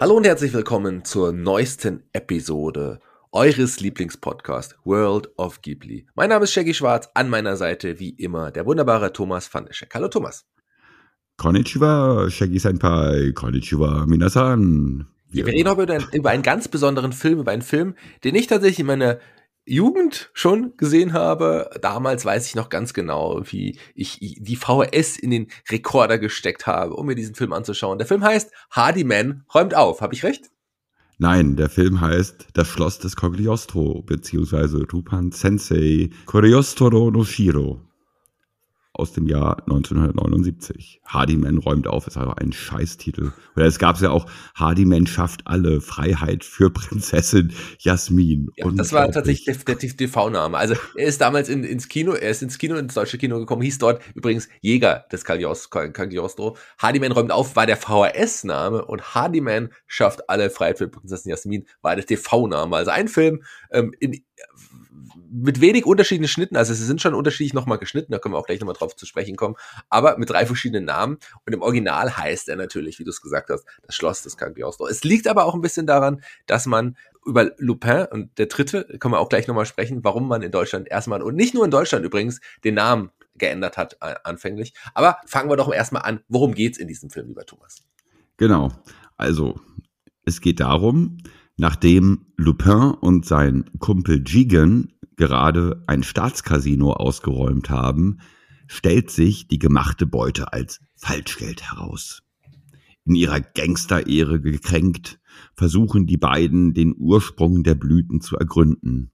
Hallo und herzlich willkommen zur neuesten Episode eures Lieblingspodcasts World of Ghibli. Mein Name ist Shaggy Schwarz, an meiner Seite wie immer der wunderbare Thomas van der Scheck. Hallo Thomas. Konnichiwa, Shaggy Senpai, Konnichiwa, Minasan. Wir reden heute über, über einen ganz besonderen Film, über einen Film, den ich tatsächlich in meiner Jugend schon gesehen habe. Damals weiß ich noch ganz genau, wie ich die VHS in den Rekorder gesteckt habe, um mir diesen Film anzuschauen. Der Film heißt Hardy Man räumt auf. Habe ich recht? Nein, der Film heißt Das Schloss des Cogliostro, beziehungsweise Rupan Sensei Cogliostro no Shiro aus dem Jahr 1979. Hardyman räumt auf, ist aber ein Scheißtitel. Oder es gab ja auch Hardyman schafft alle Freiheit für Prinzessin Jasmin. Ja, das war tatsächlich der, der TV-Name. Also er ist damals in, ins Kino, er ist ins Kino, ins deutsche Kino gekommen, hieß dort übrigens Jäger des Cagliostro. Hardyman räumt auf war der VHS-Name und Hardyman schafft alle Freiheit für Prinzessin Jasmin war der TV-Name. Also ein Film ähm, in mit wenig unterschiedlichen Schnitten, also sie sind schon unterschiedlich nochmal geschnitten, da können wir auch gleich nochmal drauf zu sprechen kommen, aber mit drei verschiedenen Namen und im Original heißt er natürlich, wie du es gesagt hast, das Schloss des Cagliostro. Es liegt aber auch ein bisschen daran, dass man über Lupin und der dritte, können wir auch gleich nochmal sprechen, warum man in Deutschland erstmal und nicht nur in Deutschland übrigens den Namen geändert hat äh, anfänglich. Aber fangen wir doch erstmal an, worum geht's in diesem Film, lieber Thomas? Genau. Also, es geht darum, nachdem Lupin und sein Kumpel Jigen gerade ein Staatscasino ausgeräumt haben, stellt sich die gemachte Beute als Falschgeld heraus. In ihrer Gangsterehre gekränkt, versuchen die beiden den Ursprung der Blüten zu ergründen.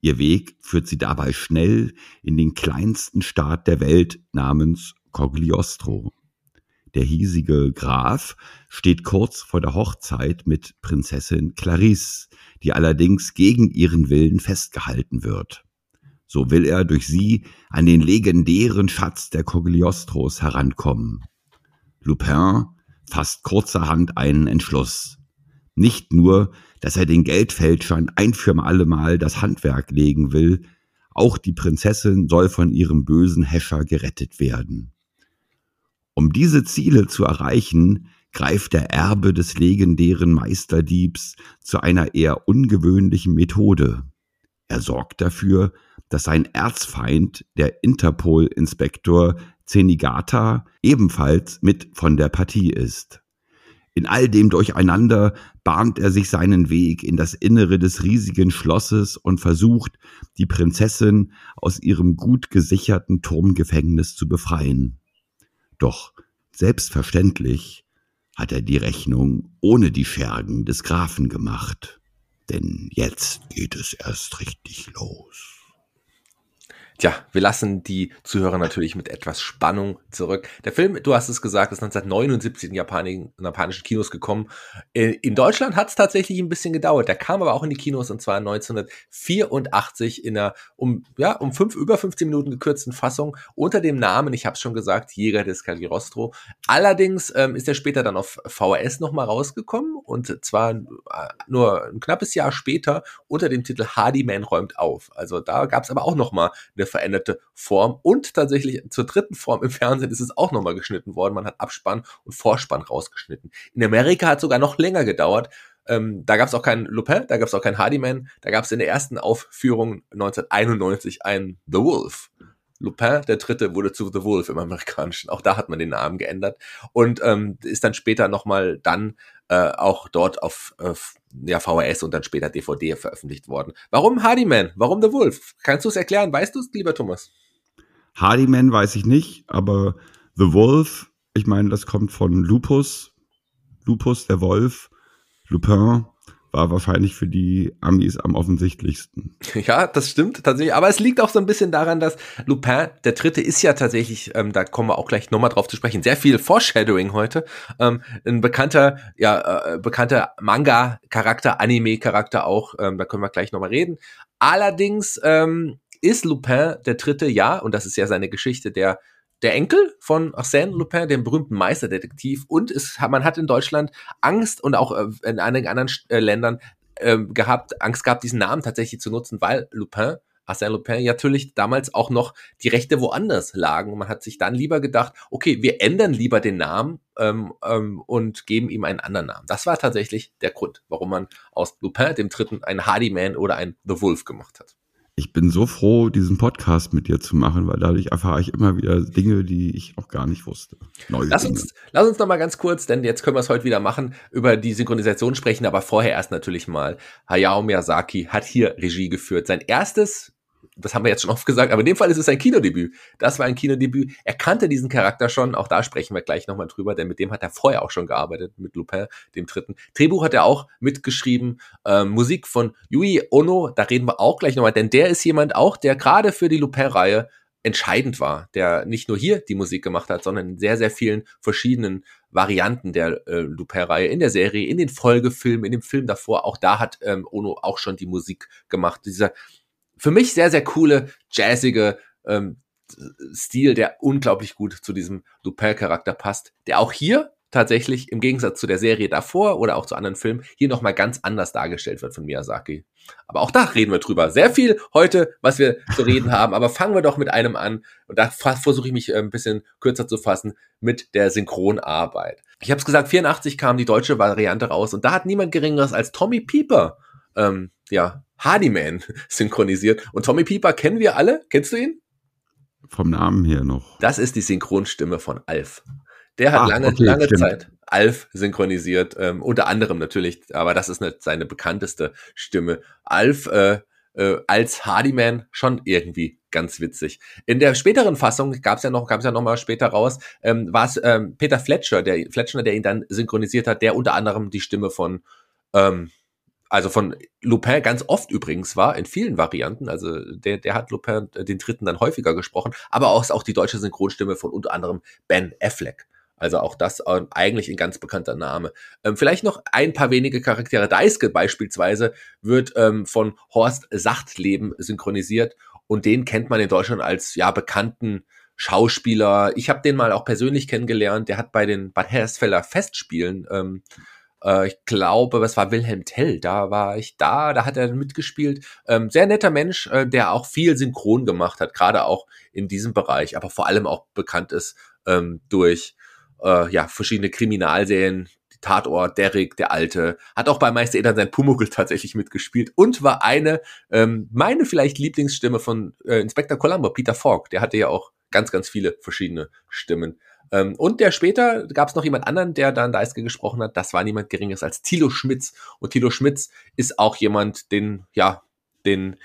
Ihr Weg führt sie dabei schnell in den kleinsten Staat der Welt namens Cogliostro. Der hiesige Graf steht kurz vor der Hochzeit mit Prinzessin Clarisse, die allerdings gegen ihren Willen festgehalten wird. So will er durch sie an den legendären Schatz der Cogliostros herankommen. Lupin fasst kurzerhand einen Entschluss. Nicht nur, dass er den Geldfälschern ein für alle Mal das Handwerk legen will, auch die Prinzessin soll von ihrem bösen Häscher gerettet werden. Um diese Ziele zu erreichen, greift der Erbe des legendären Meisterdiebs zu einer eher ungewöhnlichen Methode. Er sorgt dafür, dass sein Erzfeind, der Interpol-Inspektor Zenigata, ebenfalls mit von der Partie ist. In all dem Durcheinander bahnt er sich seinen Weg in das Innere des riesigen Schlosses und versucht, die Prinzessin aus ihrem gut gesicherten Turmgefängnis zu befreien. Doch selbstverständlich hat er die Rechnung ohne die Schergen des Grafen gemacht. Denn jetzt geht es erst richtig los. Tja, wir lassen die Zuhörer natürlich mit etwas Spannung zurück. Der Film, du hast es gesagt, ist 1979 in, Japan, in japanischen Kinos gekommen. Äh, in Deutschland hat es tatsächlich ein bisschen gedauert. Der kam aber auch in die Kinos und zwar 1984 in einer um, ja, um fünf, über 15 Minuten gekürzten Fassung unter dem Namen, ich habe es schon gesagt, Jäger des Cagliostro. Allerdings ähm, ist er später dann auf VHS nochmal rausgekommen und zwar äh, nur ein knappes Jahr später unter dem Titel Hardy Man räumt auf. Also da gab es aber auch nochmal eine veränderte Form. Und tatsächlich zur dritten Form im Fernsehen ist es auch nochmal geschnitten worden. Man hat Abspann und Vorspann rausgeschnitten. In Amerika hat es sogar noch länger gedauert. Ähm, da gab es auch keinen Lupin, da gab es auch keinen Hardyman, da gab es in der ersten Aufführung 1991 einen The Wolf. Lupin, der dritte, wurde zu The Wolf im Amerikanischen. Auch da hat man den Namen geändert und ähm, ist dann später nochmal dann äh, auch dort auf äh, ja, VHS und dann später DVD veröffentlicht worden. Warum Hardyman? Warum The Wolf? Kannst du es erklären? Weißt du es, lieber Thomas? Hardyman weiß ich nicht, aber The Wolf, ich meine, das kommt von Lupus. Lupus, der Wolf. Lupin, war wahrscheinlich für die Amis am offensichtlichsten. Ja, das stimmt tatsächlich. Aber es liegt auch so ein bisschen daran, dass Lupin, der Dritte, ist ja tatsächlich, ähm, da kommen wir auch gleich nochmal drauf zu sprechen, sehr viel Foreshadowing heute. Ähm, ein bekannter, ja, äh, bekannter Manga-Charakter, Anime-Charakter auch. Ähm, da können wir gleich nochmal reden. Allerdings ähm, ist Lupin der Dritte, ja, und das ist ja seine Geschichte, der der Enkel von Arsène Lupin, dem berühmten Meisterdetektiv. Und es, man hat in Deutschland Angst und auch äh, in einigen anderen äh, Ländern äh, gehabt, Angst gehabt, diesen Namen tatsächlich zu nutzen, weil Lupin, Arsène Lupin, natürlich damals auch noch die Rechte woanders lagen. Man hat sich dann lieber gedacht, okay, wir ändern lieber den Namen ähm, ähm, und geben ihm einen anderen Namen. Das war tatsächlich der Grund, warum man aus Lupin, dem Dritten, einen Hardy-Man oder einen The Wolf gemacht hat ich bin so froh, diesen Podcast mit dir zu machen, weil dadurch erfahre ich immer wieder Dinge, die ich noch gar nicht wusste. Neue lass Dinge. uns, lass uns noch mal ganz kurz, denn jetzt können wir es heute wieder machen, über die Synchronisation sprechen, aber vorher erst natürlich mal. Hayao Miyazaki hat hier Regie geführt. Sein erstes das haben wir jetzt schon oft gesagt, aber in dem Fall ist es ein Kinodebüt. Das war ein Kinodebüt. Er kannte diesen Charakter schon, auch da sprechen wir gleich nochmal drüber, denn mit dem hat er vorher auch schon gearbeitet, mit Lupin, dem dritten. Drehbuch hat er auch mitgeschrieben, ähm, Musik von Yui Ono, da reden wir auch gleich nochmal, denn der ist jemand auch, der gerade für die Lupin-Reihe entscheidend war, der nicht nur hier die Musik gemacht hat, sondern in sehr, sehr vielen verschiedenen Varianten der äh, Lupin-Reihe, in der Serie, in den Folgefilmen, in dem Film davor, auch da hat ähm, Ono auch schon die Musik gemacht. Dieser für mich sehr, sehr coole, jazzige ähm, Stil, der unglaublich gut zu diesem Lupin-Charakter passt, der auch hier tatsächlich im Gegensatz zu der Serie davor oder auch zu anderen Filmen hier nochmal ganz anders dargestellt wird von Miyazaki. Aber auch da reden wir drüber. Sehr viel heute, was wir zu reden haben. Aber fangen wir doch mit einem an. Und da versuche ich mich äh, ein bisschen kürzer zu fassen mit der Synchronarbeit. Ich habe es gesagt, 84 kam die deutsche Variante raus und da hat niemand Geringeres als Tommy Pieper ähm, ja, Hardyman synchronisiert. Und Tommy Pieper kennen wir alle. Kennst du ihn? Vom Namen her noch. Das ist die Synchronstimme von Alf. Der hat ah, lange, okay, lange Zeit Alf synchronisiert, ähm, unter anderem natürlich, aber das ist nicht seine bekannteste Stimme. Alf äh, äh, als Hardyman schon irgendwie ganz witzig. In der späteren Fassung gab es ja noch, kam es ja noch mal später raus, ähm, war es ähm, Peter Fletcher, der Fletcher, der ihn dann synchronisiert hat, der unter anderem die Stimme von ähm, also von Lupin ganz oft übrigens war, in vielen Varianten. Also der, der hat Lupin äh, den dritten dann häufiger gesprochen, aber auch, auch die deutsche Synchronstimme von unter anderem Ben Affleck. Also auch das ähm, eigentlich ein ganz bekannter Name. Ähm, vielleicht noch ein paar wenige Charaktere. Deiske beispielsweise wird ähm, von Horst Sachtleben synchronisiert und den kennt man in Deutschland als ja bekannten Schauspieler. Ich habe den mal auch persönlich kennengelernt. Der hat bei den Bad Hersfelder Festspielen ähm, äh, ich glaube, was war Wilhelm Tell? Da war ich da, da hat er mitgespielt. Ähm, sehr netter Mensch, äh, der auch viel synchron gemacht hat, gerade auch in diesem Bereich, aber vor allem auch bekannt ist ähm, durch äh, ja verschiedene Kriminalserien. Tatort, Derrick, der Alte, hat auch bei Meister Eder sein Pumuckl tatsächlich mitgespielt und war eine, ähm, meine vielleicht Lieblingsstimme von äh, Inspector Columbo, Peter Falk. Der hatte ja auch ganz, ganz viele verschiedene Stimmen. Ähm, und der später gab es noch jemand anderen, der dann Deiske gesprochen hat. Das war niemand Geringeres als Thilo Schmitz. Und Thilo Schmitz ist auch jemand, den, ja, den,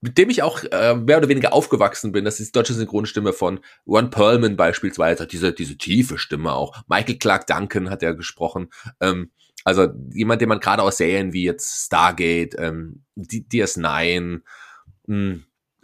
mit dem ich auch äh, mehr oder weniger aufgewachsen bin. Das ist die deutsche Synchronstimme von Ron Perlman beispielsweise, diese, diese tiefe Stimme auch. Michael Clark Duncan hat er gesprochen. Ähm, also jemand, den man gerade aus Serien wie jetzt Stargate, ähm, DS9, mh,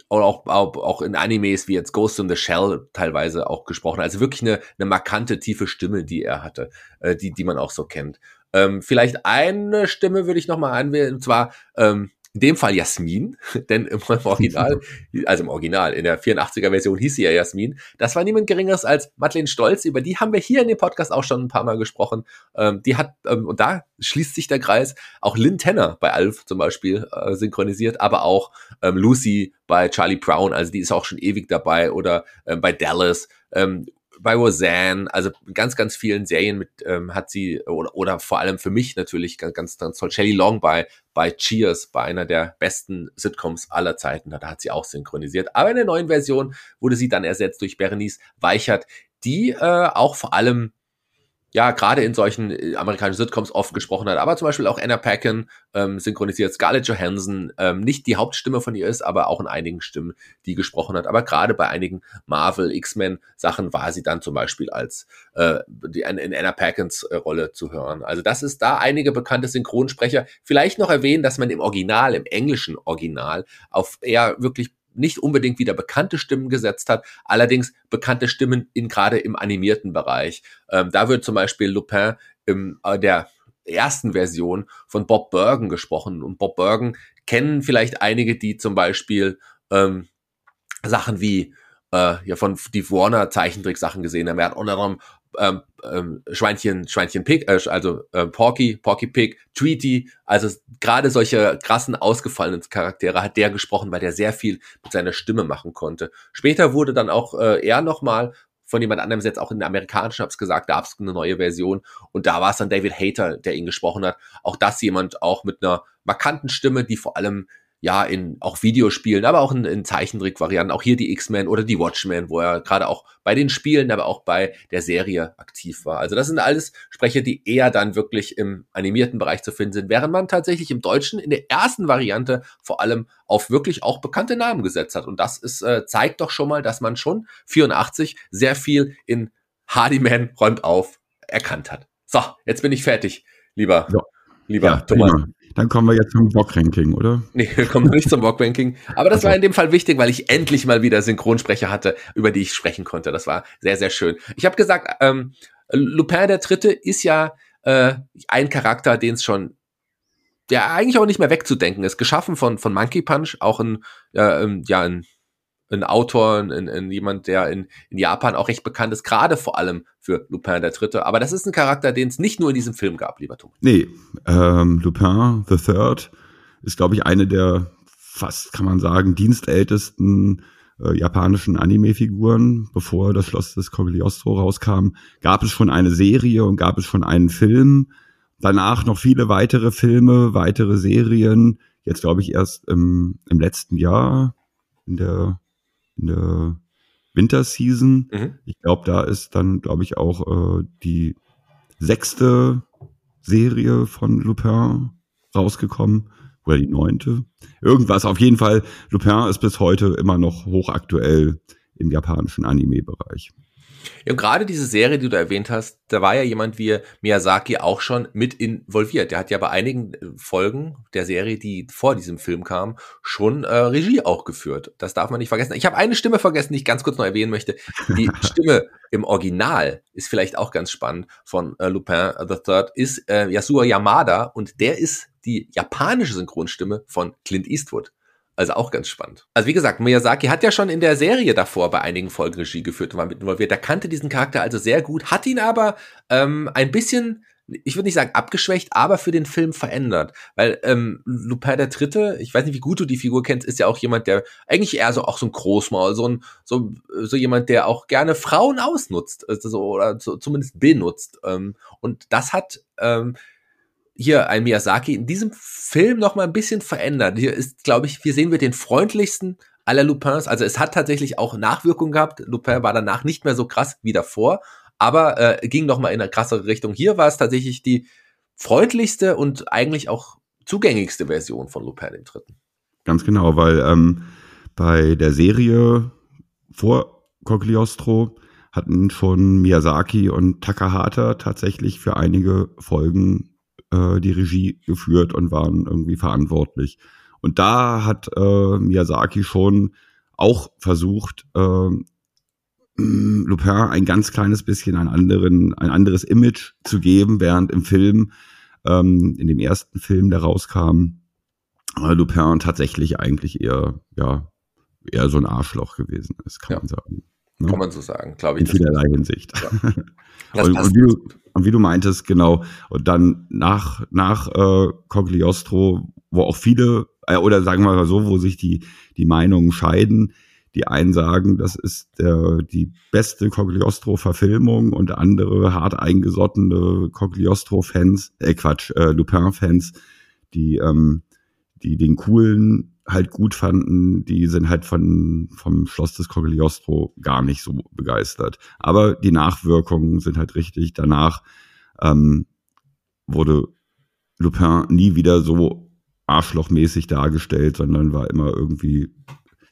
oder auch, auch, auch in Animes wie jetzt Ghost in the Shell teilweise auch gesprochen. Also wirklich eine, eine markante, tiefe Stimme, die er hatte, äh, die, die man auch so kennt. Ähm, vielleicht eine Stimme würde ich nochmal anwählen, und zwar ähm, in dem Fall Jasmin, denn im Original, also im Original, in der 84er Version hieß sie ja Jasmin. Das war niemand geringeres als Madeleine Stolz, über die haben wir hier in dem Podcast auch schon ein paar Mal gesprochen. Ähm, die hat, ähm, und da schließt sich der Kreis, auch Lynn Tanner bei Alf zum Beispiel äh, synchronisiert, aber auch ähm, Lucy bei Charlie Brown, also die ist auch schon ewig dabei, oder ähm, bei Dallas. Bei Roseanne, also ganz, ganz vielen Serien mit ähm, hat sie, oder, oder vor allem für mich natürlich ganz, ganz, ganz toll, Shelley Long bei, bei Cheers, bei einer der besten Sitcoms aller Zeiten, da, da hat sie auch synchronisiert. Aber in der neuen Version wurde sie dann ersetzt durch Berenice Weichert, die äh, auch vor allem ja gerade in solchen äh, amerikanischen Sitcoms oft gesprochen hat, aber zum Beispiel auch Anna Paquin ähm, synchronisiert, Scarlett Johansson ähm, nicht die Hauptstimme von ihr ist, aber auch in einigen Stimmen, die gesprochen hat. Aber gerade bei einigen Marvel, X-Men Sachen war sie dann zum Beispiel als äh, die, in, Anna Paquins äh, Rolle zu hören. Also das ist da einige bekannte Synchronsprecher. Vielleicht noch erwähnen, dass man im Original, im englischen Original, auf eher wirklich nicht unbedingt wieder bekannte Stimmen gesetzt hat, allerdings bekannte Stimmen in gerade im animierten Bereich. Ähm, da wird zum Beispiel Lupin im äh, der ersten Version von Bob Bergen gesprochen. Und Bob Bergen kennen vielleicht einige, die zum Beispiel ähm, Sachen wie äh, ja von die Warner Zeichentricksachen gesehen haben. Er hat unter anderem ähm, ähm, Schweinchen, Schweinchen Pig, äh, also äh, Porky, Porky Pig, Tweety, also gerade solche krassen ausgefallenen Charaktere hat der gesprochen, weil der sehr viel mit seiner Stimme machen konnte. Später wurde dann auch äh, er nochmal von jemand anderem jetzt auch in der amerikanischen, hab's gesagt, gab es eine neue Version und da war es dann David Hater, der ihn gesprochen hat. Auch das jemand auch mit einer markanten Stimme, die vor allem ja, in auch Videospielen, aber auch in, in Zeichentrick-Varianten, auch hier die X-Men oder die Watchmen, wo er gerade auch bei den Spielen, aber auch bei der Serie aktiv war. Also das sind alles Sprecher, die eher dann wirklich im animierten Bereich zu finden sind, während man tatsächlich im Deutschen in der ersten Variante vor allem auf wirklich auch bekannte Namen gesetzt hat. Und das ist, äh, zeigt doch schon mal, dass man schon 84 sehr viel in Hardyman räumt auf erkannt hat. So, jetzt bin ich fertig, lieber, ja. Lieber ja, Thomas. Prima. Dann kommen wir jetzt zum Bock-Ranking, oder? Nee, wir kommen nicht zum Bock-Ranking. Aber das also. war in dem Fall wichtig, weil ich endlich mal wieder Synchronsprecher hatte, über die ich sprechen konnte. Das war sehr, sehr schön. Ich habe gesagt, ähm, Lupin der Dritte ist ja äh, ein Charakter, den es schon der eigentlich auch nicht mehr wegzudenken ist. Geschaffen von, von Monkey Punch, auch ein, äh, ja, ein ein Autor, ein, ein jemand, der in, in Japan auch recht bekannt ist, gerade vor allem für Lupin der Dritte. Aber das ist ein Charakter, den es nicht nur in diesem Film gab, lieber Thomas. Nee, ähm, Lupin the Third ist, glaube ich, eine der fast, kann man sagen, dienstältesten äh, japanischen Anime-Figuren. Bevor das Schloss des Cogliostro rauskam, gab es schon eine Serie und gab es schon einen Film. Danach noch viele weitere Filme, weitere Serien. Jetzt glaube ich erst im, im letzten Jahr in der in der Winterseason. Mhm. Ich glaube, da ist dann, glaube ich, auch äh, die sechste Serie von Lupin rausgekommen. Oder die neunte. Irgendwas. Auf jeden Fall, Lupin ist bis heute immer noch hochaktuell im japanischen Anime-Bereich. Ja, und gerade diese Serie, die du erwähnt hast, da war ja jemand wie Miyazaki auch schon mit involviert. Der hat ja bei einigen äh, Folgen der Serie, die vor diesem Film kam, schon äh, Regie auch geführt. Das darf man nicht vergessen. Ich habe eine Stimme vergessen, die ich ganz kurz noch erwähnen möchte. Die Stimme im Original ist vielleicht auch ganz spannend von äh, Lupin the Third, ist äh, Yasuo Yamada und der ist die japanische Synchronstimme von Clint Eastwood. Also auch ganz spannend. Also wie gesagt, Miyazaki hat ja schon in der Serie davor bei einigen Folgen Regie geführt und war mit involviert. Er kannte diesen Charakter also sehr gut, hat ihn aber ähm, ein bisschen, ich würde nicht sagen abgeschwächt, aber für den Film verändert. Weil ähm, Lupin der Dritte, ich weiß nicht, wie gut du die Figur kennst, ist ja auch jemand, der eigentlich eher so auch so ein Großmaul, so ein so, so jemand, der auch gerne Frauen ausnutzt, also so, oder so, zumindest benutzt. Ähm, und das hat ähm, hier ein Miyazaki in diesem Film noch mal ein bisschen verändert. Hier ist, glaube ich, hier sehen wir den freundlichsten aller Lupins. Also es hat tatsächlich auch Nachwirkungen gehabt. Lupin war danach nicht mehr so krass wie davor, aber äh, ging noch mal in eine krassere Richtung. Hier war es tatsächlich die freundlichste und eigentlich auch zugänglichste Version von Lupin im Dritten. Ganz genau, weil ähm, bei der Serie vor Cogliostro hatten schon Miyazaki und Takahata tatsächlich für einige Folgen äh, die Regie geführt und waren irgendwie verantwortlich. Und da hat äh, Miyazaki schon auch versucht, äh, Lupin ein ganz kleines bisschen ein, anderen, ein anderes Image zu geben, während im Film, ähm, in dem ersten Film, der rauskam, äh, Lupin tatsächlich eigentlich eher, ja, eher so ein Arschloch gewesen ist, kann ja. man sagen. Ne? Kann man so sagen, glaube ich. In vielerlei Hinsicht. Ja. und, und, wie du, und, wie du, meintest, genau. Und dann nach, nach äh, Cogliostro, wo auch viele, äh, oder sagen wir mal so, wo sich die, die Meinungen scheiden, die einen sagen, das ist der, die beste Cogliostro-Verfilmung und andere hart eingesottene Cogliostro-Fans, äh Quatsch, äh, Lupin-Fans, die, ähm, die den coolen halt gut fanden, die sind halt von, vom Schloss des Cogliostro gar nicht so begeistert. Aber die Nachwirkungen sind halt richtig. Danach ähm, wurde Lupin nie wieder so arschlochmäßig dargestellt, sondern war immer irgendwie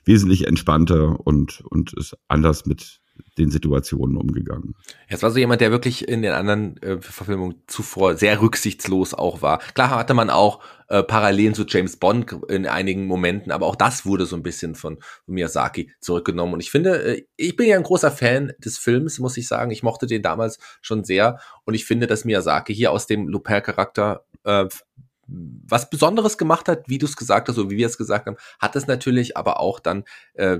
wesentlich entspannter und, und ist anders mit den Situationen umgegangen. Es war so jemand, der wirklich in den anderen äh, Verfilmungen zuvor sehr rücksichtslos auch war. Klar hatte man auch äh, Parallelen zu James Bond in einigen Momenten, aber auch das wurde so ein bisschen von, Miyazaki zurückgenommen. Und ich finde, äh, ich bin ja ein großer Fan des Films, muss ich sagen. Ich mochte den damals schon sehr. Und ich finde, dass Miyazaki hier aus dem Lupin-Charakter äh, was Besonderes gemacht hat, wie du es gesagt hast, so wie wir es gesagt haben, hat es natürlich aber auch dann äh,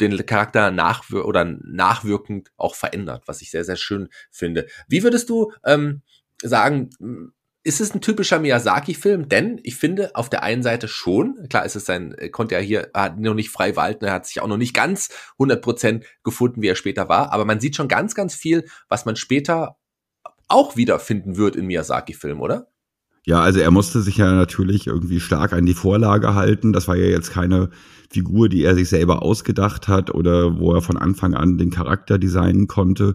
den Charakter nachwir oder nachwirkend auch verändert, was ich sehr, sehr schön finde. Wie würdest du ähm, sagen, ist es ein typischer Miyazaki-Film? Denn ich finde auf der einen Seite schon, klar ist es sein, konnte er hier, er hat noch nicht frei walten, er hat sich auch noch nicht ganz 100% gefunden, wie er später war, aber man sieht schon ganz, ganz viel, was man später auch wiederfinden wird in Miyazaki-Filmen, oder? Ja, also er musste sich ja natürlich irgendwie stark an die Vorlage halten. Das war ja jetzt keine Figur, die er sich selber ausgedacht hat oder wo er von Anfang an den Charakter designen konnte,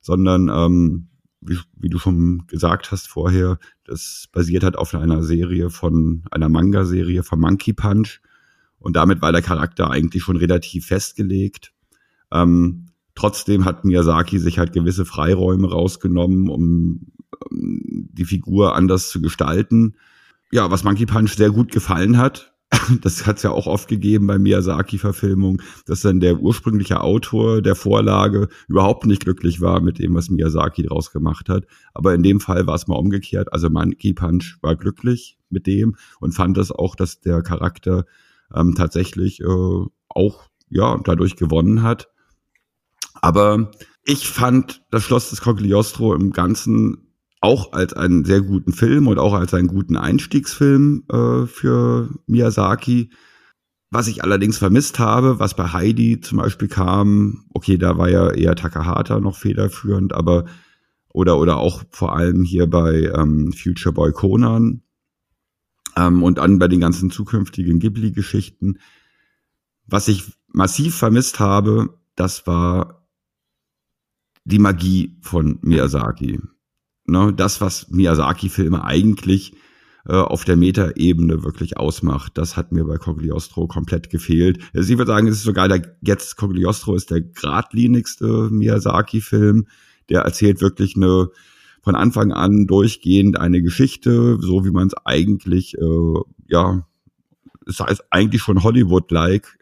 sondern ähm, wie, wie du schon gesagt hast vorher, das basiert halt auf einer Serie von einer Manga-Serie von Monkey Punch und damit war der Charakter eigentlich schon relativ festgelegt. Ähm, trotzdem hat Miyazaki sich halt gewisse Freiräume rausgenommen, um die Figur anders zu gestalten. Ja, was Monkey Punch sehr gut gefallen hat, das hat es ja auch oft gegeben bei Miyazaki-Verfilmungen, dass dann der ursprüngliche Autor der Vorlage überhaupt nicht glücklich war mit dem, was Miyazaki draus gemacht hat. Aber in dem Fall war es mal umgekehrt. Also Monkey Punch war glücklich mit dem und fand das auch, dass der Charakter ähm, tatsächlich äh, auch ja dadurch gewonnen hat. Aber ich fand das Schloss des Cogliostro im Ganzen auch als einen sehr guten Film und auch als einen guten Einstiegsfilm äh, für Miyazaki. Was ich allerdings vermisst habe, was bei Heidi zum Beispiel kam, okay, da war ja eher Takahata noch federführend, aber oder oder auch vor allem hier bei ähm, Future Boy Conan ähm, und dann bei den ganzen zukünftigen Ghibli-Geschichten. Was ich massiv vermisst habe, das war die Magie von Miyazaki ne, das, was Miyazaki-Filme eigentlich äh, auf der Meta-Ebene wirklich ausmacht, das hat mir bei Cogliostro komplett gefehlt. Also ich würde sagen, es ist sogar der jetzt Cogliostro ist der geradlinigste Miyazaki-Film. Der erzählt wirklich eine von Anfang an durchgehend eine Geschichte, so wie man es eigentlich, äh, ja, es heißt eigentlich schon Hollywood-like.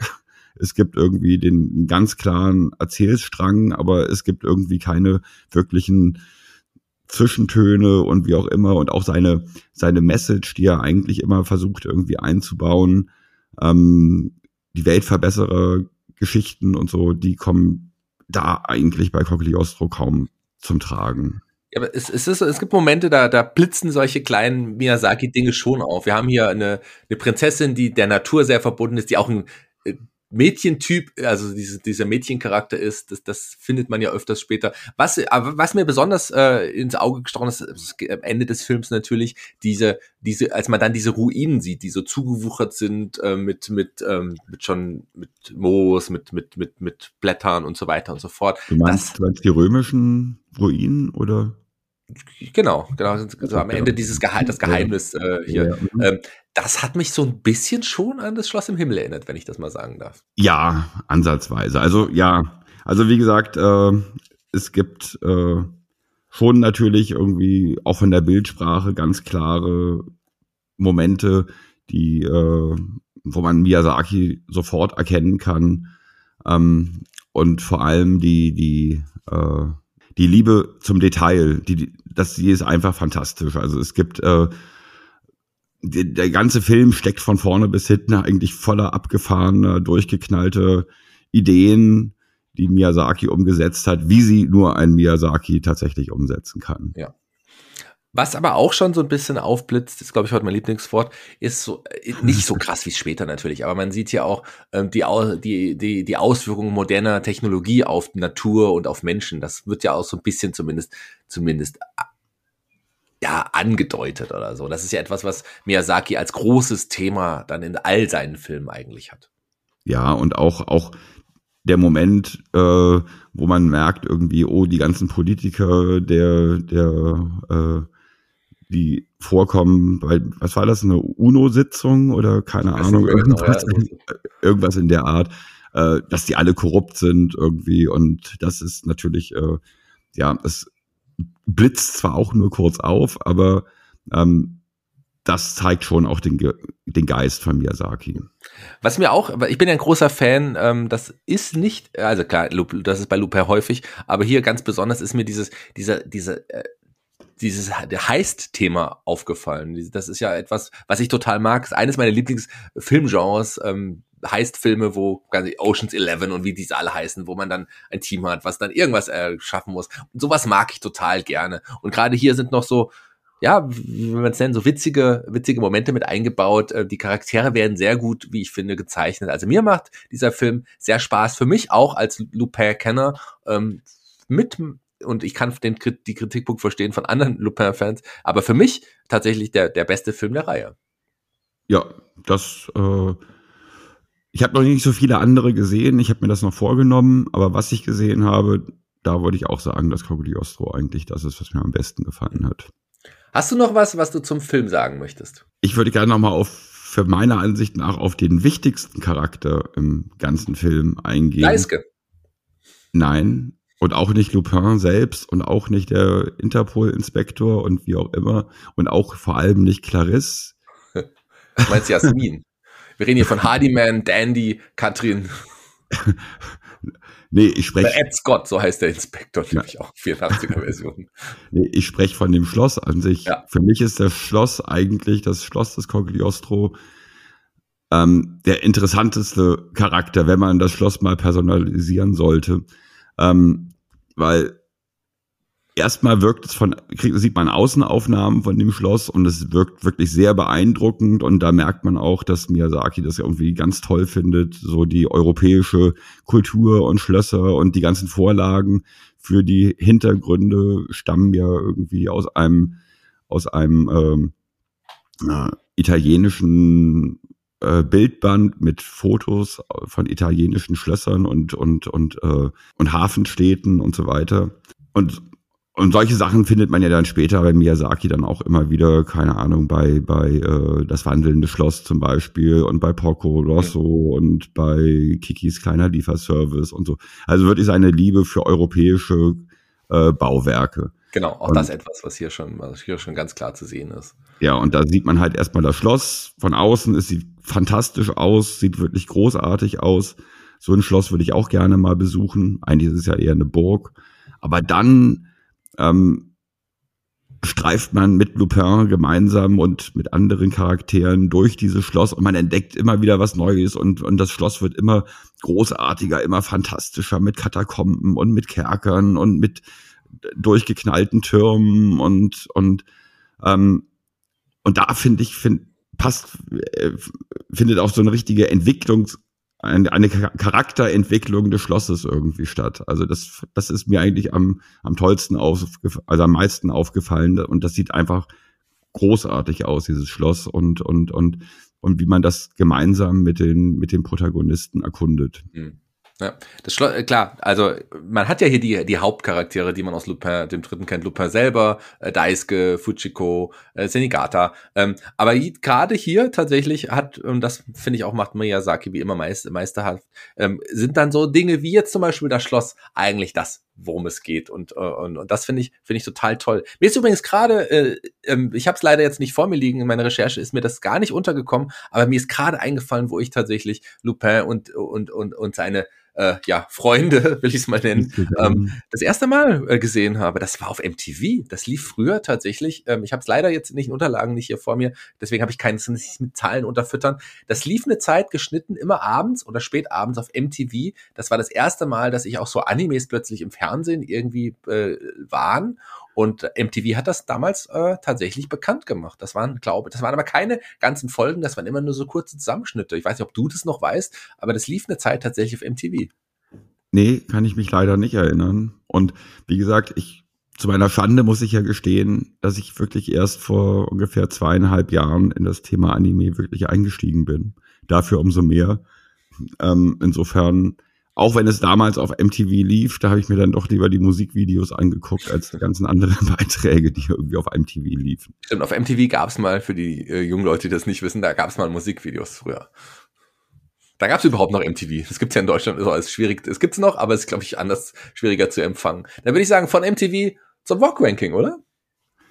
Es gibt irgendwie den ganz klaren Erzählstrang, aber es gibt irgendwie keine wirklichen Zwischentöne und wie auch immer und auch seine, seine Message, die er eigentlich immer versucht irgendwie einzubauen, ähm, die Weltverbesserer Geschichten und so, die kommen da eigentlich bei Cogliostro kaum zum Tragen. Ja, aber es, es, ist, es gibt Momente, da, da blitzen solche kleinen Miyazaki-Dinge schon auf. Wir haben hier eine, eine Prinzessin, die der Natur sehr verbunden ist, die auch ein äh, Mädchentyp, also diese, dieser Mädchencharakter ist, das, das findet man ja öfters später. Was, aber was mir besonders äh, ins Auge gestochen ist, ist am Ende des Films natürlich diese, diese, als man dann diese Ruinen sieht, die so zugewuchert sind äh, mit, mit, ähm, mit schon mit Moos, mit, mit, mit, mit Blättern und so weiter und so fort. Du meinst, das, du meinst die römischen Ruinen oder? Genau, genau. Also am Ende dieses Gehalt, das Geheimnis äh, hier. Ja. Mhm. Ähm, das hat mich so ein bisschen schon an das Schloss im Himmel erinnert, wenn ich das mal sagen darf. Ja, ansatzweise. Also ja, also wie gesagt, äh, es gibt äh, schon natürlich irgendwie auch in der Bildsprache ganz klare Momente, die, äh, wo man Miyazaki sofort erkennen kann. Ähm, und vor allem die, die, äh, die Liebe zum Detail, die, das, die ist einfach fantastisch. Also es gibt äh, die, der ganze Film steckt von vorne bis hinten eigentlich voller abgefahrener, durchgeknallte Ideen, die Miyazaki umgesetzt hat, wie sie nur ein Miyazaki tatsächlich umsetzen kann. Ja. Was aber auch schon so ein bisschen aufblitzt, ist glaube ich heute mein Lieblingswort, ist so äh, nicht so krass wie später natürlich, aber man sieht hier auch ähm, die, die, die, die Auswirkungen moderner Technologie auf Natur und auf Menschen. Das wird ja auch so ein bisschen zumindest, zumindest ja, ja, angedeutet oder so. Das ist ja etwas, was Miyazaki als großes Thema dann in all seinen Filmen eigentlich hat. Ja, und auch, auch der Moment, äh, wo man merkt irgendwie, oh, die ganzen Politiker der, der, äh, die vorkommen, weil, was war das, eine UNO-Sitzung oder keine Ahnung, genau, irgendwas, irgendwas in der Art, äh, dass die alle korrupt sind irgendwie und das ist natürlich, äh, ja, es blitzt zwar auch nur kurz auf, aber ähm, das zeigt schon auch den, den Geist von Miyazaki. Was mir auch, ich bin ja ein großer Fan, ähm, das ist nicht, also klar, das ist bei Lupin häufig, aber hier ganz besonders ist mir dieses, dieser, dieser, äh, dieses Heist-Thema aufgefallen. Das ist ja etwas, was ich total mag. Ist eines meiner Lieblingsfilmgenres, ähm, Heist-Filme, wo Oceans 11 und wie diese alle heißen, wo man dann ein Team hat, was dann irgendwas äh, schaffen muss. Und sowas mag ich total gerne. Und gerade hier sind noch so, ja, wie man es nennt, so witzige, witzige Momente mit eingebaut. Äh, die Charaktere werden sehr gut, wie ich finde, gezeichnet. Also mir macht dieser Film sehr Spaß. Für mich auch als Lupin-Kenner ähm, mit und ich kann den, die Kritikpunkt verstehen von anderen Lupin-Fans, aber für mich tatsächlich der, der beste Film der Reihe. Ja, das, äh, ich habe noch nicht so viele andere gesehen, ich habe mir das noch vorgenommen, aber was ich gesehen habe, da würde ich auch sagen, dass Cogliostro eigentlich das ist, was mir am besten gefallen hat. Hast du noch was, was du zum Film sagen möchtest? Ich würde gerne nochmal auf, für meiner Ansicht nach, auf den wichtigsten Charakter im ganzen Film eingehen. Leiske. Nein, und auch nicht Lupin selbst und auch nicht der Interpol-Inspektor und wie auch immer. Und auch vor allem nicht Clarisse. Du meinst Jasmin? Wir reden hier von Hardyman, Dandy, Katrin. nee, ich spreche. Ed Scott, so heißt der Inspektor, nämlich ja. auch 84er-Version. nee, ich spreche von dem Schloss an sich. Ja. Für mich ist das Schloss eigentlich das Schloss des Cogliostro ähm, der interessanteste Charakter, wenn man das Schloss mal personalisieren sollte. Ähm, weil erstmal wirkt es von, sieht man Außenaufnahmen von dem Schloss und es wirkt wirklich sehr beeindruckend und da merkt man auch, dass Miyazaki das irgendwie ganz toll findet, so die europäische Kultur und Schlösser und die ganzen Vorlagen für die Hintergründe stammen ja irgendwie aus einem, aus einem ähm, äh, italienischen äh, Bildband mit Fotos von italienischen Schlössern und und und äh, und Hafenstädten und so weiter. Und und solche Sachen findet man ja dann später bei Miyazaki dann auch immer wieder, keine Ahnung, bei, bei äh, Das wandelnde Schloss zum Beispiel und bei Porco Rosso ja. und bei Kikis kleiner Lieferservice und so. Also wirklich seine Liebe für europäische äh, Bauwerke. Genau, auch und, das etwas, was hier schon, was hier schon ganz klar zu sehen ist. Ja, und da sieht man halt erstmal das Schloss. Von außen, es sieht fantastisch aus, sieht wirklich großartig aus. So ein Schloss würde ich auch gerne mal besuchen. Eigentlich ist es ja eher eine Burg. Aber dann ähm, streift man mit Lupin gemeinsam und mit anderen Charakteren durch dieses Schloss und man entdeckt immer wieder was Neues und, und das Schloss wird immer großartiger, immer fantastischer mit Katakomben und mit Kerkern und mit durchgeknallten Türmen und, und, ähm, und da finde ich, find, passt, äh, findet auch so eine richtige Entwicklungs, eine, eine Charakterentwicklung des Schlosses irgendwie statt. Also das, das ist mir eigentlich am, am tollsten auf, also am meisten aufgefallen und das sieht einfach großartig aus, dieses Schloss und, und, und, und wie man das gemeinsam mit den, mit den Protagonisten erkundet. Mhm. Ja, das Schloss, äh, klar, also man hat ja hier die, die Hauptcharaktere, die man aus Lupin, dem dritten kennt, Lupin selber, äh, Daisuke, Fujiko, äh, Senigata, ähm, aber gerade hier tatsächlich hat, und das finde ich auch macht Miyazaki wie immer meist, meisterhaft, ähm, sind dann so Dinge wie jetzt zum Beispiel das Schloss eigentlich das, worum es geht und, äh, und, und das finde ich, finde ich total toll. Mir ist übrigens gerade, äh, äh, ich habe es leider jetzt nicht vor mir liegen, in meiner Recherche ist mir das gar nicht untergekommen, aber mir ist gerade eingefallen, wo ich tatsächlich Lupin und, und, und, und seine äh, ja, Freunde, will ich es mal nennen, ähm, das erste Mal äh, gesehen habe. Das war auf MTV. Das lief früher tatsächlich. Ähm, ich habe es leider jetzt nicht in Unterlagen nicht hier vor mir, deswegen habe ich keines nicht mit Zahlen unterfüttern. Das lief eine Zeit geschnitten, immer abends oder spät abends auf MTV. Das war das erste Mal, dass ich auch so Animes plötzlich im Fernsehen irgendwie äh, waren. Und MTV hat das damals äh, tatsächlich bekannt gemacht. Das waren, glaube das waren aber keine ganzen Folgen, das waren immer nur so kurze Zusammenschnitte. Ich weiß nicht, ob du das noch weißt, aber das lief eine Zeit tatsächlich auf MTV. Nee, kann ich mich leider nicht erinnern. Und wie gesagt, ich zu meiner Schande muss ich ja gestehen, dass ich wirklich erst vor ungefähr zweieinhalb Jahren in das Thema Anime wirklich eingestiegen bin. Dafür umso mehr. Ähm, insofern, auch wenn es damals auf MTV lief, da habe ich mir dann doch lieber die Musikvideos angeguckt als die ganzen anderen Beiträge, die irgendwie auf MTV liefen. Stimmt, auf MTV gab es mal, für die äh, jungen Leute, die das nicht wissen, da gab es mal Musikvideos früher. Da gab es überhaupt noch MTV. Das gibt's ja in Deutschland so als schwierig. Es gibt's noch, aber es ist, glaube ich, anders schwieriger zu empfangen. Dann würde ich sagen, von MTV zum Vogue-Ranking, oder?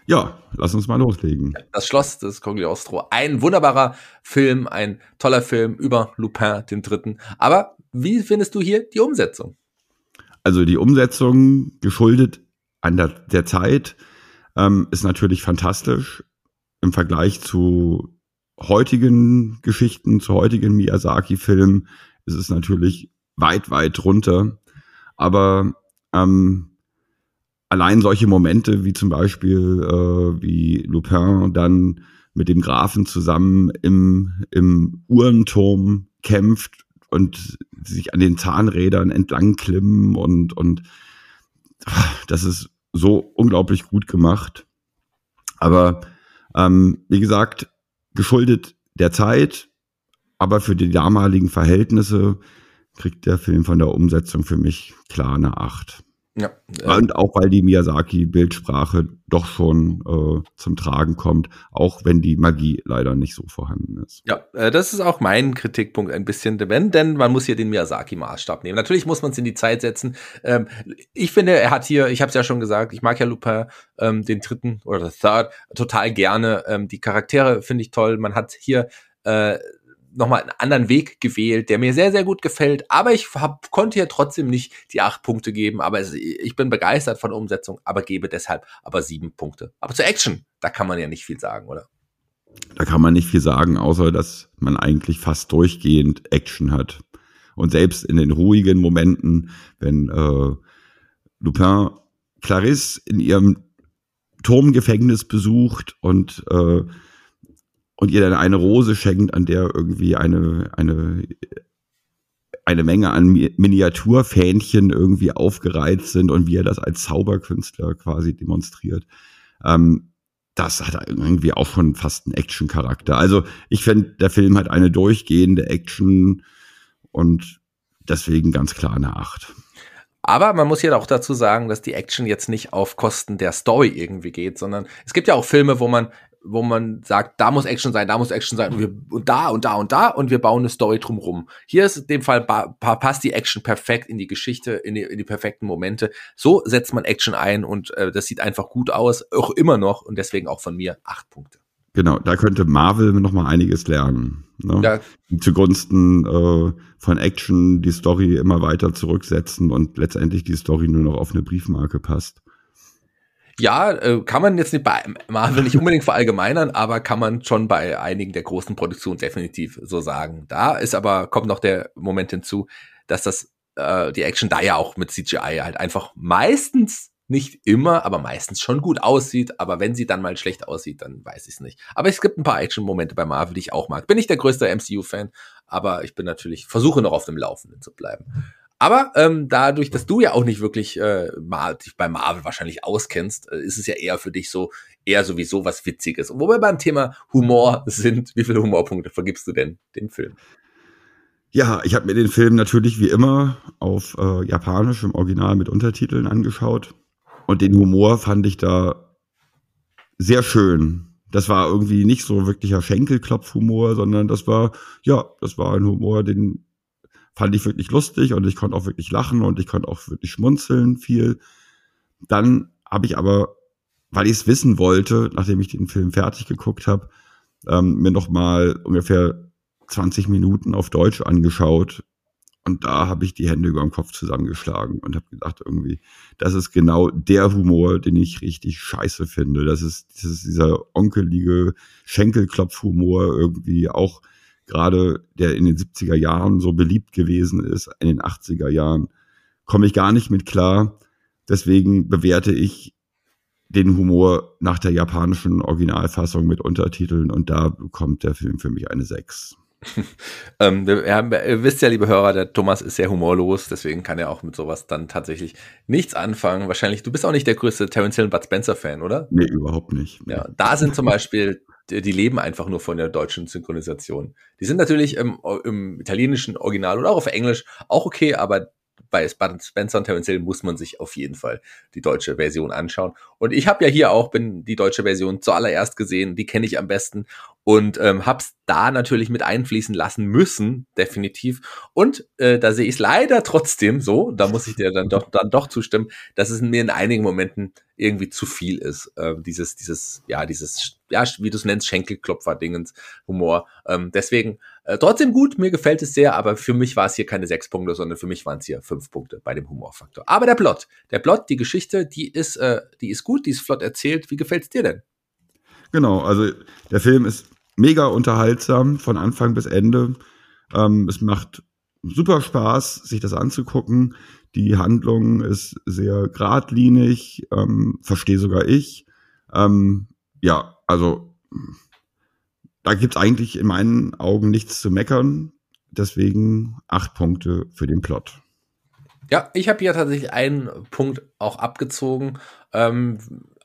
Ja, lass uns mal loslegen. Das Schloss des Cogliostro. Ein wunderbarer Film, ein toller Film über Lupin, den Dritten. Aber wie findest du hier die Umsetzung? Also die Umsetzung, geschuldet an der, der Zeit, ähm, ist natürlich fantastisch im Vergleich zu heutigen Geschichten, zu heutigen Miyazaki-Filmen ist es natürlich weit, weit drunter. Aber ähm, allein solche Momente wie zum Beispiel äh, wie Lupin dann mit dem Grafen zusammen im, im Uhrenturm kämpft und sich an den Zahnrädern entlang klimmen und, und das ist so unglaublich gut gemacht. Aber ähm, wie gesagt, geschuldet der Zeit, aber für die damaligen Verhältnisse kriegt der Film von der Umsetzung für mich klar eine Acht. Ja, äh, und auch weil die Miyazaki-Bildsprache doch schon äh, zum Tragen kommt, auch wenn die Magie leider nicht so vorhanden ist. Ja, äh, das ist auch mein Kritikpunkt ein bisschen, wenn, denn man muss hier den Miyazaki-Maßstab nehmen. Natürlich muss man es in die Zeit setzen. Ähm, ich finde, er hat hier, ich habe es ja schon gesagt, ich mag ja Lupin, ähm, den dritten oder Third, total gerne. Ähm, die Charaktere finde ich toll. Man hat hier äh, nochmal einen anderen Weg gewählt, der mir sehr, sehr gut gefällt. Aber ich hab, konnte ja trotzdem nicht die acht Punkte geben. Aber es, ich bin begeistert von Umsetzung, aber gebe deshalb aber sieben Punkte. Aber zur Action, da kann man ja nicht viel sagen, oder? Da kann man nicht viel sagen, außer dass man eigentlich fast durchgehend Action hat. Und selbst in den ruhigen Momenten, wenn äh, Lupin Clarisse in ihrem Turmgefängnis besucht und äh, und ihr dann eine Rose schenkt, an der irgendwie eine, eine, eine Menge an Miniaturfähnchen irgendwie aufgereiht sind und wie er das als Zauberkünstler quasi demonstriert. Ähm, das hat irgendwie auch schon fast einen Action-Charakter. Also ich finde, der Film hat eine durchgehende Action und deswegen ganz klar eine Acht. Aber man muss ja auch dazu sagen, dass die Action jetzt nicht auf Kosten der Story irgendwie geht, sondern es gibt ja auch Filme, wo man wo man sagt, da muss Action sein, da muss Action sein und, wir, und da und da und da und wir bauen eine Story drumrum. Hier ist in dem Fall passt die Action perfekt in die Geschichte, in die, in die perfekten Momente. So setzt man Action ein und äh, das sieht einfach gut aus, auch immer noch und deswegen auch von mir acht Punkte. Genau, da könnte Marvel noch mal einiges lernen. Ne? Ja. Zugunsten äh, von Action die Story immer weiter zurücksetzen und letztendlich die Story nur noch auf eine Briefmarke passt. Ja, äh, kann man jetzt nicht bei Marvel nicht unbedingt verallgemeinern, aber kann man schon bei einigen der großen Produktionen definitiv so sagen. Da ist aber, kommt noch der Moment hinzu, dass das, äh, die Action da ja auch mit CGI halt einfach meistens nicht immer, aber meistens schon gut aussieht. Aber wenn sie dann mal schlecht aussieht, dann weiß ich es nicht. Aber es gibt ein paar Action-Momente bei Marvel, die ich auch mag. Bin ich der größte MCU-Fan, aber ich bin natürlich, versuche noch auf dem Laufenden zu bleiben. Aber ähm, dadurch, dass du ja auch nicht wirklich äh, mal, dich bei Marvel wahrscheinlich auskennst, äh, ist es ja eher für dich so, eher sowieso was Witziges. Und wo wir beim Thema Humor sind, wie viele Humorpunkte vergibst du denn dem Film? Ja, ich habe mir den Film natürlich wie immer auf äh, Japanisch im Original mit Untertiteln angeschaut. Und den Humor fand ich da sehr schön. Das war irgendwie nicht so wirklicher Schenkelklopfhumor, sondern das war, ja, das war ein Humor, den fand ich wirklich lustig und ich konnte auch wirklich lachen und ich konnte auch wirklich schmunzeln viel. Dann habe ich aber, weil ich es wissen wollte, nachdem ich den Film fertig geguckt habe, ähm, mir noch mal ungefähr 20 Minuten auf Deutsch angeschaut und da habe ich die Hände über dem Kopf zusammengeschlagen und habe gedacht, irgendwie, das ist genau der Humor, den ich richtig scheiße finde. Das ist, das ist dieser onkelige Schenkelklopfhumor irgendwie auch gerade der in den 70er Jahren so beliebt gewesen ist, in den 80er Jahren, komme ich gar nicht mit klar. Deswegen bewerte ich den Humor nach der japanischen Originalfassung mit Untertiteln und da bekommt der Film für mich eine 6. ähm, wir, haben, ihr wisst ja, liebe Hörer, der Thomas ist sehr humorlos, deswegen kann er auch mit sowas dann tatsächlich nichts anfangen. Wahrscheinlich, du bist auch nicht der größte Terence Hill und Bud Spencer Fan, oder? Nee, überhaupt nicht. Ja, da sind zum Beispiel, die, leben einfach nur von der deutschen Synchronisation. Die sind natürlich im, im italienischen Original oder auch auf Englisch auch okay, aber bei Spencer und Terence Hill muss man sich auf jeden Fall die deutsche Version anschauen. Und ich habe ja hier auch bin die deutsche Version zuallererst gesehen, die kenne ich am besten und ähm, hab's da natürlich mit einfließen lassen müssen, definitiv. Und äh, da sehe ich es leider trotzdem so, da muss ich dir dann doch dann doch zustimmen, dass es mir in einigen Momenten irgendwie zu viel ist. Äh, dieses, dieses, ja, dieses, ja, wie du es nennst, Schenkelklopfer-Dingens, Humor. Ähm, deswegen äh, trotzdem gut, mir gefällt es sehr, aber für mich war es hier keine sechs Punkte, sondern für mich waren es hier fünf Punkte bei dem Humorfaktor. Aber der Plot, der Plot, die Geschichte, die ist, äh, die ist gut, die ist flott erzählt. Wie gefällt es dir denn? Genau, also der Film ist mega unterhaltsam von Anfang bis Ende. Ähm, es macht super Spaß, sich das anzugucken. Die Handlung ist sehr geradlinig, ähm, verstehe sogar ich. Ähm, ja, also da gibt's eigentlich in meinen Augen nichts zu meckern. Deswegen acht Punkte für den Plot. Ja, ich habe hier tatsächlich einen Punkt auch abgezogen. Ähm,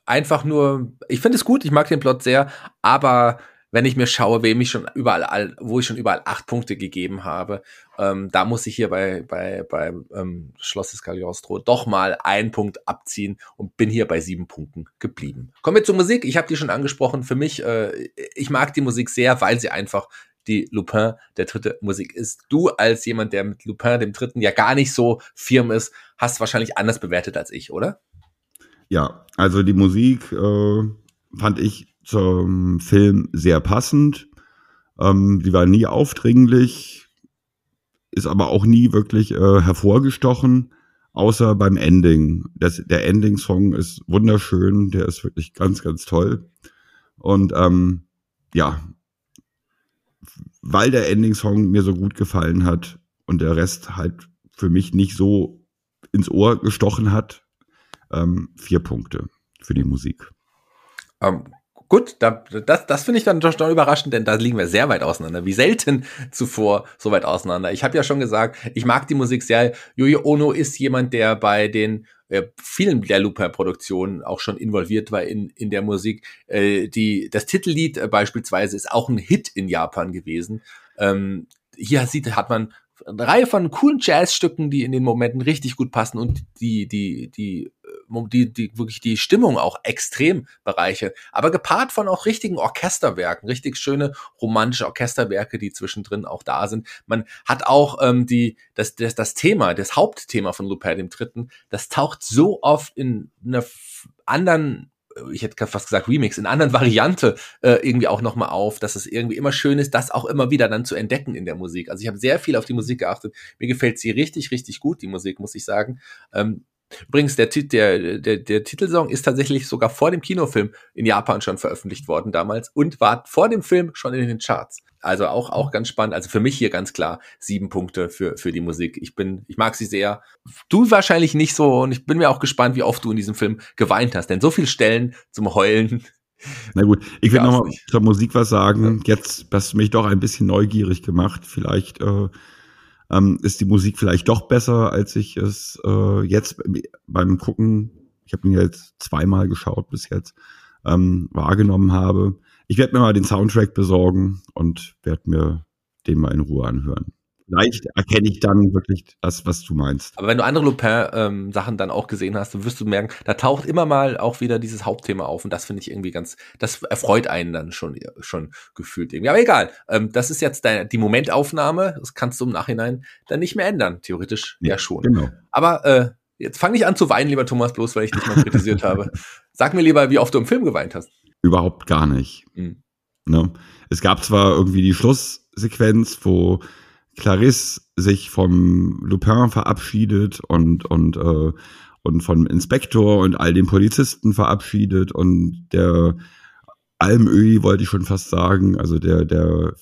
einfach nur, ich finde es gut, ich mag den Plot sehr, aber wenn ich mir schaue, wem ich schon überall, wo ich schon überall acht Punkte gegeben habe, ähm, da muss ich hier bei, bei, bei ähm, Schloss des Cagliostro doch mal einen Punkt abziehen und bin hier bei sieben Punkten geblieben. Kommen wir zur Musik. Ich habe die schon angesprochen. Für mich, äh, ich mag die Musik sehr, weil sie einfach die Lupin der dritte Musik ist. Du als jemand, der mit Lupin dem dritten ja gar nicht so firm ist, hast wahrscheinlich anders bewertet als ich, oder? Ja, also die Musik äh, fand ich zum Film sehr passend. Ähm, die war nie aufdringlich, ist aber auch nie wirklich äh, hervorgestochen, außer beim Ending. Das, der Ending-Song ist wunderschön, der ist wirklich ganz, ganz toll. Und ähm, ja, weil der Ending-Song mir so gut gefallen hat und der Rest halt für mich nicht so ins Ohr gestochen hat, ähm, vier Punkte für die Musik. Um, ähm, Gut, da, das, das finde ich dann doch schon überraschend, denn da liegen wir sehr weit auseinander. Wie selten zuvor so weit auseinander. Ich habe ja schon gesagt, ich mag die Musik sehr. Yuyo Ono ist jemand, der bei den äh, vielen der Looper-Produktionen auch schon involviert war in, in der Musik. Äh, die, das Titellied äh, beispielsweise ist auch ein Hit in Japan gewesen. Ähm, hier sieht, hat man eine Reihe von coolen Jazzstücken, die in den Momenten richtig gut passen und die, die, die die, die wirklich die Stimmung auch extrem bereichert, aber gepaart von auch richtigen Orchesterwerken, richtig schöne romantische Orchesterwerke, die zwischendrin auch da sind. Man hat auch ähm, die, das, das, das Thema, das Hauptthema von Lupin dem Dritten, das taucht so oft in einer anderen ich hätte fast gesagt Remix, in anderen Variante äh, irgendwie auch nochmal auf, dass es irgendwie immer schön ist, das auch immer wieder dann zu entdecken in der Musik. Also ich habe sehr viel auf die Musik geachtet. Mir gefällt sie richtig, richtig gut, die Musik, muss ich sagen. Ähm, Übrigens, der, der, der, der Titelsong ist tatsächlich sogar vor dem Kinofilm in Japan schon veröffentlicht worden damals und war vor dem Film schon in den Charts. Also auch, auch ganz spannend. Also für mich hier ganz klar sieben Punkte für, für die Musik. Ich bin, ich mag sie sehr. Du wahrscheinlich nicht so und ich bin mir auch gespannt, wie oft du in diesem Film geweint hast. Denn so viele Stellen zum Heulen. Na gut, ich will nochmal zur Musik was sagen. Jetzt hast du mich doch ein bisschen neugierig gemacht. Vielleicht äh, ähm, ist die Musik vielleicht doch besser, als ich es äh, jetzt beim Gucken, ich habe ihn jetzt zweimal geschaut bis jetzt, ähm, wahrgenommen habe. Ich werde mir mal den Soundtrack besorgen und werde mir den mal in Ruhe anhören vielleicht erkenne ich dann wirklich das, was du meinst. Aber wenn du andere Lupin-Sachen ähm, dann auch gesehen hast, dann wirst du merken, da taucht immer mal auch wieder dieses Hauptthema auf und das finde ich irgendwie ganz, das erfreut einen dann schon, schon gefühlt irgendwie. Aber egal, ähm, das ist jetzt deine, die Momentaufnahme, das kannst du im Nachhinein dann nicht mehr ändern, theoretisch ja, ja schon. Genau. Aber äh, jetzt fang nicht an zu weinen, lieber Thomas, bloß weil ich dich mal kritisiert habe. Sag mir lieber, wie oft du im Film geweint hast. Überhaupt gar nicht. Mhm. Ne? Es gab zwar irgendwie die Schlusssequenz, wo Clarisse sich vom Lupin verabschiedet und, und, äh, und vom Inspektor und all den Polizisten verabschiedet und der Almöhi wollte ich schon fast sagen, also der, der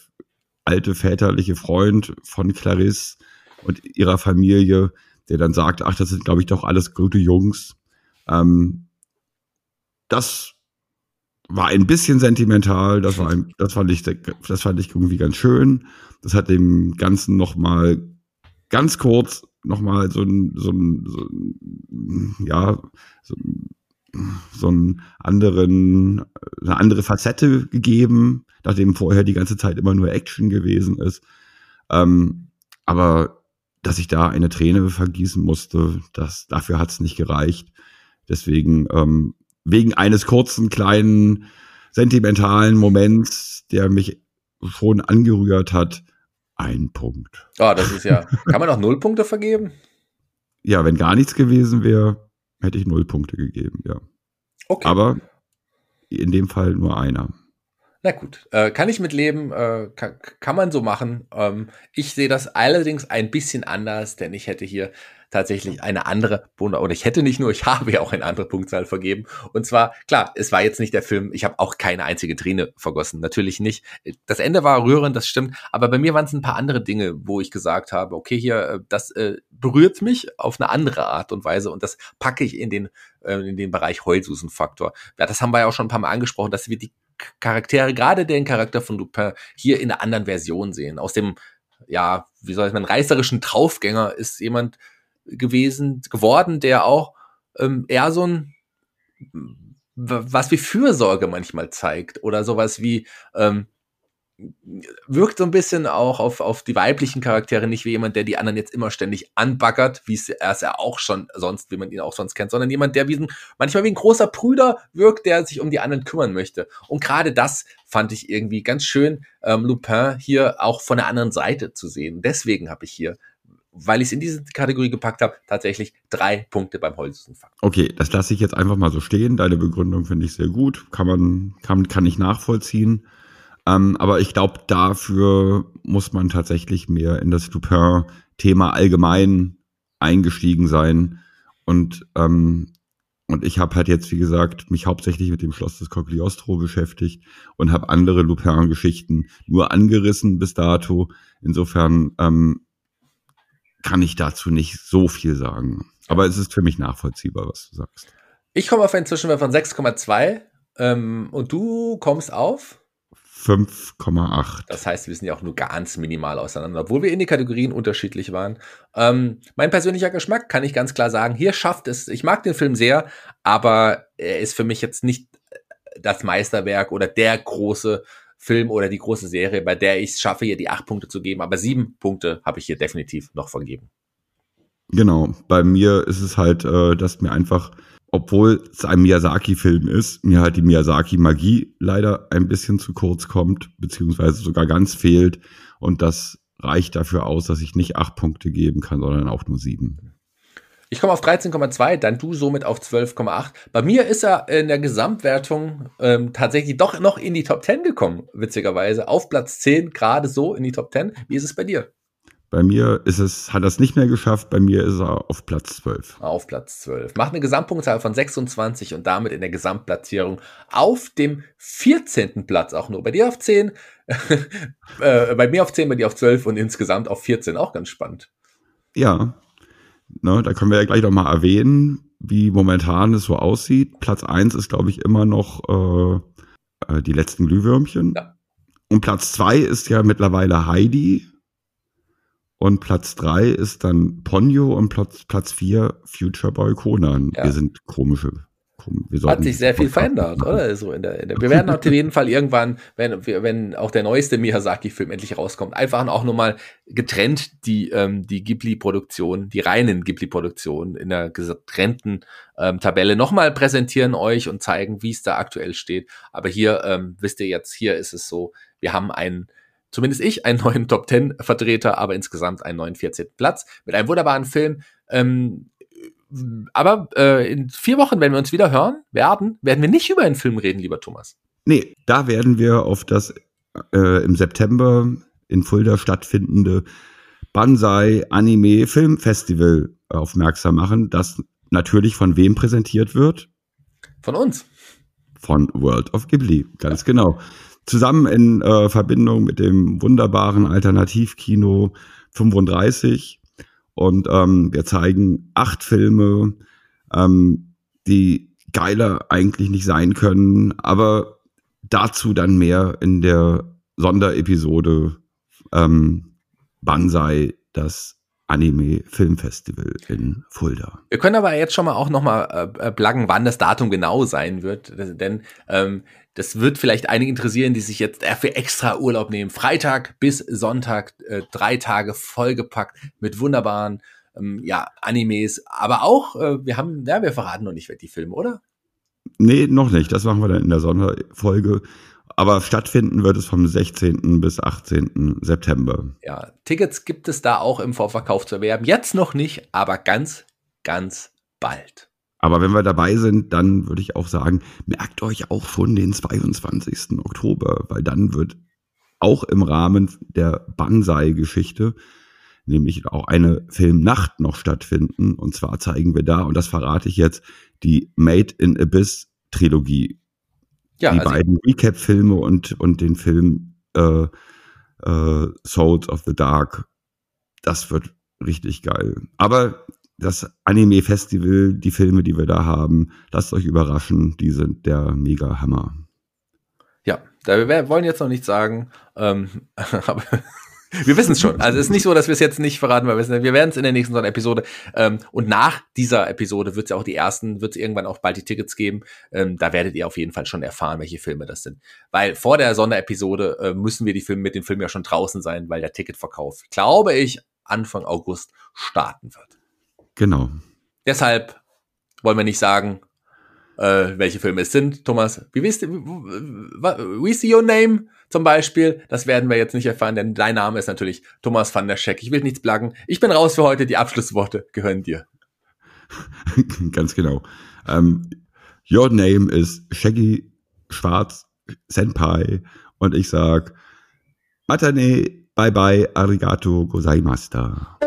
alte väterliche Freund von Clarisse und ihrer Familie, der dann sagt, ach, das sind, glaube ich, doch alles gute Jungs. Ähm, das war ein bisschen sentimental, das war ein, das fand ich, das fand ich irgendwie ganz schön. Das hat dem Ganzen noch mal ganz kurz noch mal so ein, so ein, so ein ja, so, so einen anderen, eine andere Facette gegeben, nachdem vorher die ganze Zeit immer nur Action gewesen ist. Ähm, aber dass ich da eine Träne vergießen musste, das, dafür hat es nicht gereicht. Deswegen, ähm, wegen eines kurzen, kleinen, sentimentalen Moments, der mich schon angerührt hat, ein Punkt. Oh, das ist ja. Kann man auch null Punkte vergeben? Ja, wenn gar nichts gewesen wäre, hätte ich null Punkte gegeben, ja. Okay. Aber in dem Fall nur einer. Na gut, äh, kann ich mitleben, äh, kann, kann man so machen. Ähm, ich sehe das allerdings ein bisschen anders, denn ich hätte hier tatsächlich eine andere, oder ich hätte nicht nur, ich habe ja auch eine andere Punktzahl vergeben. Und zwar, klar, es war jetzt nicht der Film, ich habe auch keine einzige Träne vergossen, natürlich nicht. Das Ende war rührend, das stimmt, aber bei mir waren es ein paar andere Dinge, wo ich gesagt habe, okay, hier, äh, das äh, berührt mich auf eine andere Art und Weise und das packe ich in den, äh, in den Bereich Heulsusen-Faktor. Ja, das haben wir ja auch schon ein paar Mal angesprochen, dass wir die Charaktere, gerade den Charakter von Lupin, hier in einer anderen Version sehen. Aus dem, ja, wie soll ich sagen, reißerischen Draufgänger ist jemand gewesen, geworden, der auch ähm, eher so ein was wie Fürsorge manchmal zeigt oder sowas wie ähm, wirkt so ein bisschen auch auf, auf die weiblichen Charaktere nicht wie jemand, der die anderen jetzt immer ständig anbaggert, wie es er es ja auch schon sonst, wie man ihn auch sonst kennt, sondern jemand, der wie ein, manchmal wie ein großer Brüder wirkt, der sich um die anderen kümmern möchte. Und gerade das fand ich irgendwie ganz schön, ähm, Lupin hier auch von der anderen Seite zu sehen. Deswegen habe ich hier weil ich es in diese Kategorie gepackt habe, tatsächlich drei Punkte beim Holzfakt. Okay, das lasse ich jetzt einfach mal so stehen. Deine Begründung finde ich sehr gut. Kann man, kann, kann ich nachvollziehen. Ähm, aber ich glaube, dafür muss man tatsächlich mehr in das Lupin-Thema allgemein eingestiegen sein. Und, ähm, und ich habe halt jetzt, wie gesagt, mich hauptsächlich mit dem Schloss des Cogliostro beschäftigt und habe andere Lupin-Geschichten nur angerissen bis dato. Insofern ähm, kann ich dazu nicht so viel sagen. Aber es ist für mich nachvollziehbar, was du sagst. Ich komme auf einen Zwischenwert von 6,2 ähm, und du kommst auf 5,8. Das heißt, wir sind ja auch nur ganz minimal auseinander, obwohl wir in die Kategorien unterschiedlich waren. Ähm, mein persönlicher Geschmack kann ich ganz klar sagen, hier schafft es, ich mag den Film sehr, aber er ist für mich jetzt nicht das Meisterwerk oder der große Film oder die große Serie, bei der ich es schaffe, hier die acht Punkte zu geben, aber sieben Punkte habe ich hier definitiv noch vergeben. Genau, bei mir ist es halt, äh, dass mir einfach obwohl es ein Miyazaki-Film ist, mir halt die Miyazaki-Magie leider ein bisschen zu kurz kommt, beziehungsweise sogar ganz fehlt. Und das reicht dafür aus, dass ich nicht acht Punkte geben kann, sondern auch nur sieben. Ich komme auf 13,2, dann du somit auf 12,8. Bei mir ist er in der Gesamtwertung ähm, tatsächlich doch noch in die Top 10 gekommen, witzigerweise. Auf Platz 10, gerade so in die Top 10. Wie ist es bei dir? Bei mir ist es, hat er es nicht mehr geschafft, bei mir ist er auf Platz 12. Auf Platz 12. Macht eine Gesamtpunktzahl von 26 und damit in der Gesamtplatzierung auf dem 14. Platz auch nur. Bei dir auf 10, äh, bei mir auf 10, bei dir auf 12 und insgesamt auf 14. Auch ganz spannend. Ja, ne, da können wir ja gleich noch mal erwähnen, wie momentan es so aussieht. Platz 1 ist, glaube ich, immer noch äh, äh, die letzten Glühwürmchen. Ja. Und Platz 2 ist ja mittlerweile Heidi und Platz drei ist dann Ponyo und Platz, Platz vier Future Boy Conan. Ja. Wir sind komische. Wir Hat sich sehr viel verändert, oder? So in der, in der, wir werden auf jeden Fall irgendwann, wenn, wenn auch der neueste Miyazaki-Film endlich rauskommt, einfach auch nochmal getrennt die, ähm, die Ghibli-Produktion, die reinen Ghibli-Produktionen in der getrennten ähm, Tabelle nochmal präsentieren euch und zeigen, wie es da aktuell steht. Aber hier ähm, wisst ihr jetzt, hier ist es so, wir haben einen zumindest ich, einen neuen Top 10 Vertreter, aber insgesamt einen neuen 14. Platz mit einem wunderbaren Film. Ähm, aber äh, in vier Wochen, wenn wir uns wieder hören werden, werden wir nicht über einen Film reden, lieber Thomas. Nee, da werden wir auf das äh, im September in Fulda stattfindende Banzai Anime Film Festival aufmerksam machen, das natürlich von wem präsentiert wird? Von uns. Von World of Ghibli, ganz genau zusammen in äh, Verbindung mit dem wunderbaren Alternativkino 35. Und ähm, wir zeigen acht Filme, ähm, die geiler eigentlich nicht sein können, aber dazu dann mehr in der Sonderepisode ähm, Banzai, das Anime Filmfestival in Fulda. Wir können aber jetzt schon mal auch noch mal äh, pluggen, wann das Datum genau sein wird, denn ähm, das wird vielleicht einige interessieren, die sich jetzt dafür extra Urlaub nehmen. Freitag bis Sonntag, äh, drei Tage vollgepackt mit wunderbaren ähm, ja, Animes, aber auch, äh, wir haben, ja, wir verraten noch nicht die Filme, oder? Nee, noch nicht. Das machen wir dann in der Sonderfolge. Aber stattfinden wird es vom 16. bis 18. September. Ja, Tickets gibt es da auch im Vorverkauf zu erwerben. Jetzt noch nicht, aber ganz, ganz bald. Aber wenn wir dabei sind, dann würde ich auch sagen, merkt euch auch schon den 22. Oktober, weil dann wird auch im Rahmen der Banzai-Geschichte nämlich auch eine Filmnacht noch stattfinden. Und zwar zeigen wir da, und das verrate ich jetzt, die Made in Abyss Trilogie. Ja, die also beiden Recap-Filme und, und den Film äh, äh, Souls of the Dark. Das wird richtig geil. Aber das Anime-Festival, die Filme, die wir da haben, lasst euch überraschen, die sind der Mega-Hammer. Ja, da wir wollen jetzt noch nichts sagen, ähm, aber wir wissen es schon. Also es ist nicht so, dass wir es jetzt nicht verraten, weil wir, wissen, wir werden es in der nächsten Episode. Ähm, und nach dieser Episode wird es ja auch die ersten, wird es irgendwann auch bald die Tickets geben. Ähm, da werdet ihr auf jeden Fall schon erfahren, welche Filme das sind. Weil vor der Sonderepisode äh, müssen wir die Filme mit den Filmen ja schon draußen sein, weil der Ticketverkauf, glaube ich, Anfang August starten wird. Genau. Deshalb wollen wir nicht sagen, äh, welche Filme es sind. Thomas, wie wisst ihr, wie ist your name zum Beispiel? Das werden wir jetzt nicht erfahren, denn dein Name ist natürlich Thomas van der Scheck. Ich will nichts pluggen. Ich bin raus für heute. Die Abschlussworte gehören dir. Ganz genau. Um, ähm, your name is Shaggy Schwarz Senpai und ich sag Matane, bye bye, arigato gozaimashita.